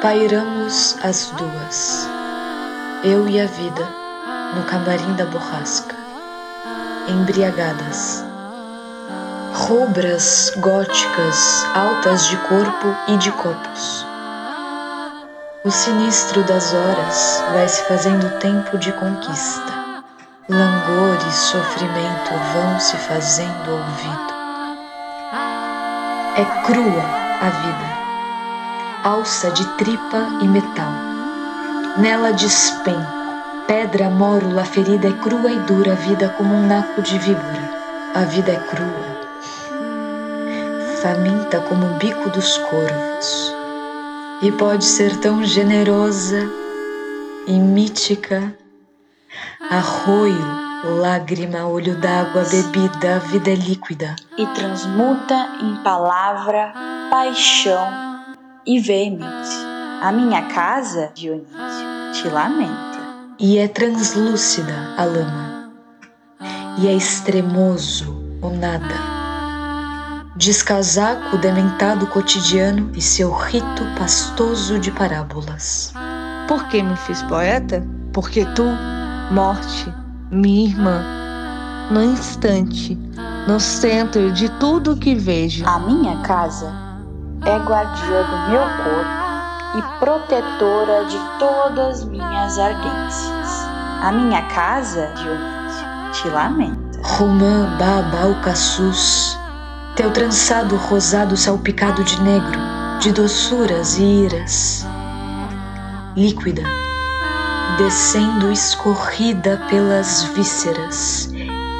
Pairamos as duas, eu e a vida, no camarim da borrasca, embriagadas, rubras, góticas, altas de corpo e de copos. O sinistro das horas vai se fazendo tempo de conquista. Langor e sofrimento vão se fazendo ouvido. É crua a vida, alça de tripa e metal. Nela despenco, pedra mórula ferida é crua e dura a vida como um naco de víbora. A vida é crua, faminta como o bico dos corvos e pode ser tão generosa e mítica. Arroio, lágrima, olho d'água, bebida, vida é líquida. E transmuta em palavra, paixão e veemente. A minha casa, Dionísio, te lamenta. E é translúcida a lama, e é extremoso o nada descasaco o dementado cotidiano e seu rito pastoso de parábolas. Por que me fiz poeta? Porque tu, morte, minha irmã, no instante, no centro de tudo que vejo. A minha casa é guardiã do meu corpo e protetora de todas minhas ardências. A minha casa, Dionísio, te lamenta. Romã Baba Alcaçuz teu trançado rosado salpicado de negro, de doçuras e iras, líquida, descendo escorrida pelas vísceras,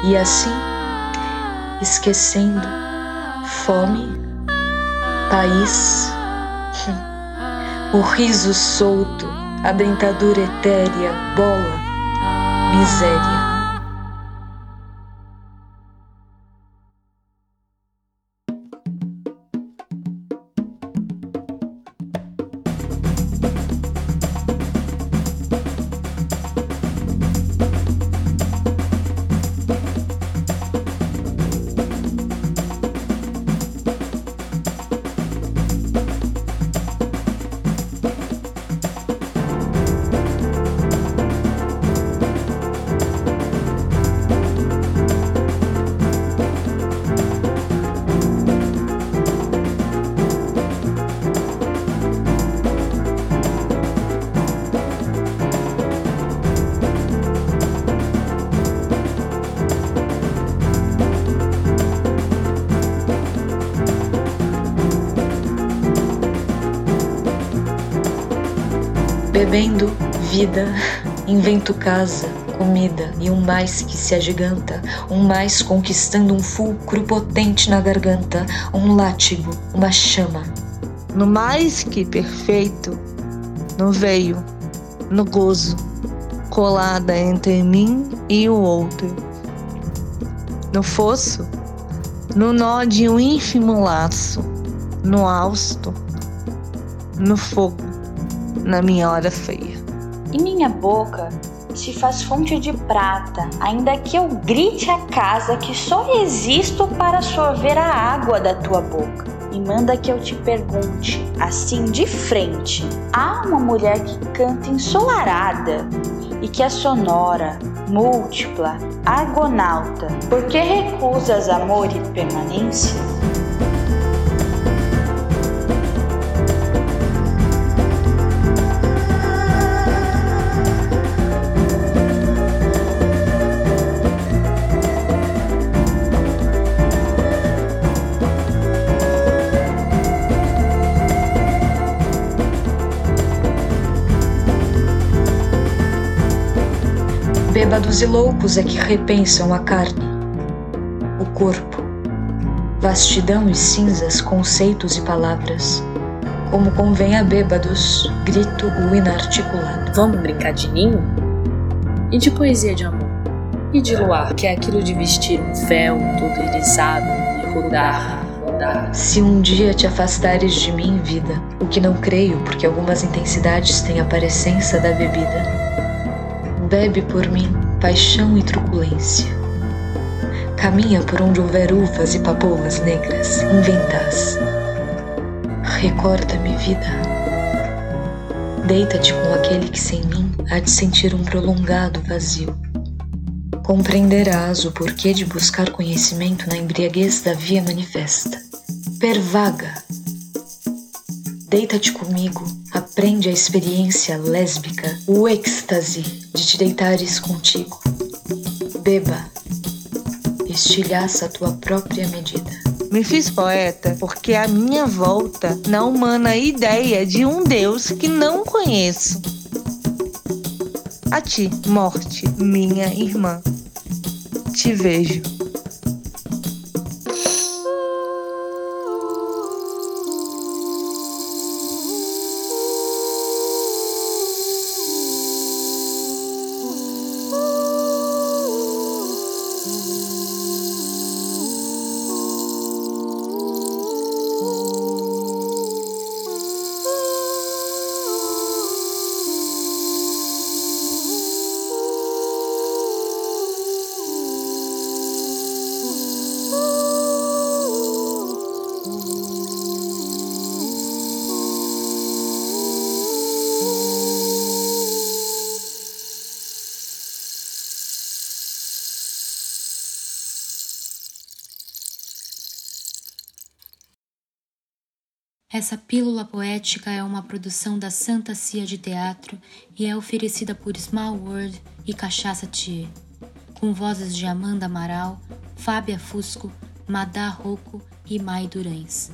e assim, esquecendo fome, país, o riso solto, a dentadura etérea, bola, miséria. Bebendo vida, invento casa, comida e um mais que se agiganta, um mais conquistando um fulcro potente na garganta, um látigo, uma chama. No mais que perfeito, no veio, no gozo, colada entre mim e o outro. No fosso, no nó de um ínfimo laço, no hausto, no fogo na minha hora feia. E minha boca se faz fonte de prata, ainda que eu grite a casa que só existo para sorver a água da tua boca. E manda que eu te pergunte, assim de frente: há uma mulher que canta ensolarada e que é sonora, múltipla, argonauta, por que recusas amor e permanência? Bêbados e loucos é que repensam a carne, o corpo, vastidão e cinzas, conceitos e palavras. Como convém a bêbados, grito o inarticulado. Vamos brincar de ninho? E de poesia de amor? E de luar, que é aquilo de vestir um véu todo irisado e rodar, rodar? Se um dia te afastares de mim, vida, o que não creio, porque algumas intensidades têm a parecença da bebida Bebe por mim paixão e truculência. Caminha por onde houver uvas e papoulas negras, inventas. Recorda-me, vida. Deita-te com aquele que sem mim há de sentir um prolongado vazio. Compreenderás o porquê de buscar conhecimento na embriaguez da via manifesta. Pervaga! Deita-te comigo, aprende a experiência lésbica, o êxtase de te deitares contigo. Beba, estilhaça a tua própria medida. Me fiz poeta porque a minha volta na humana ideia de um Deus que não conheço. A ti, morte, minha irmã, te vejo. Essa pílula poética é uma produção da Santa Cia de Teatro e é oferecida por Small World e Cachaça Thier, com vozes de Amanda Amaral, Fábia Fusco, Madá Rocco e Mai Durães.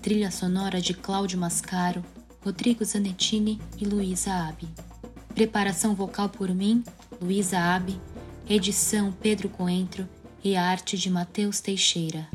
Trilha sonora de Cláudio Mascaro, Rodrigo Zanettini e Luísa Abi. Preparação vocal por mim, Luísa Abi. Edição Pedro Coentro e arte de Matheus Teixeira.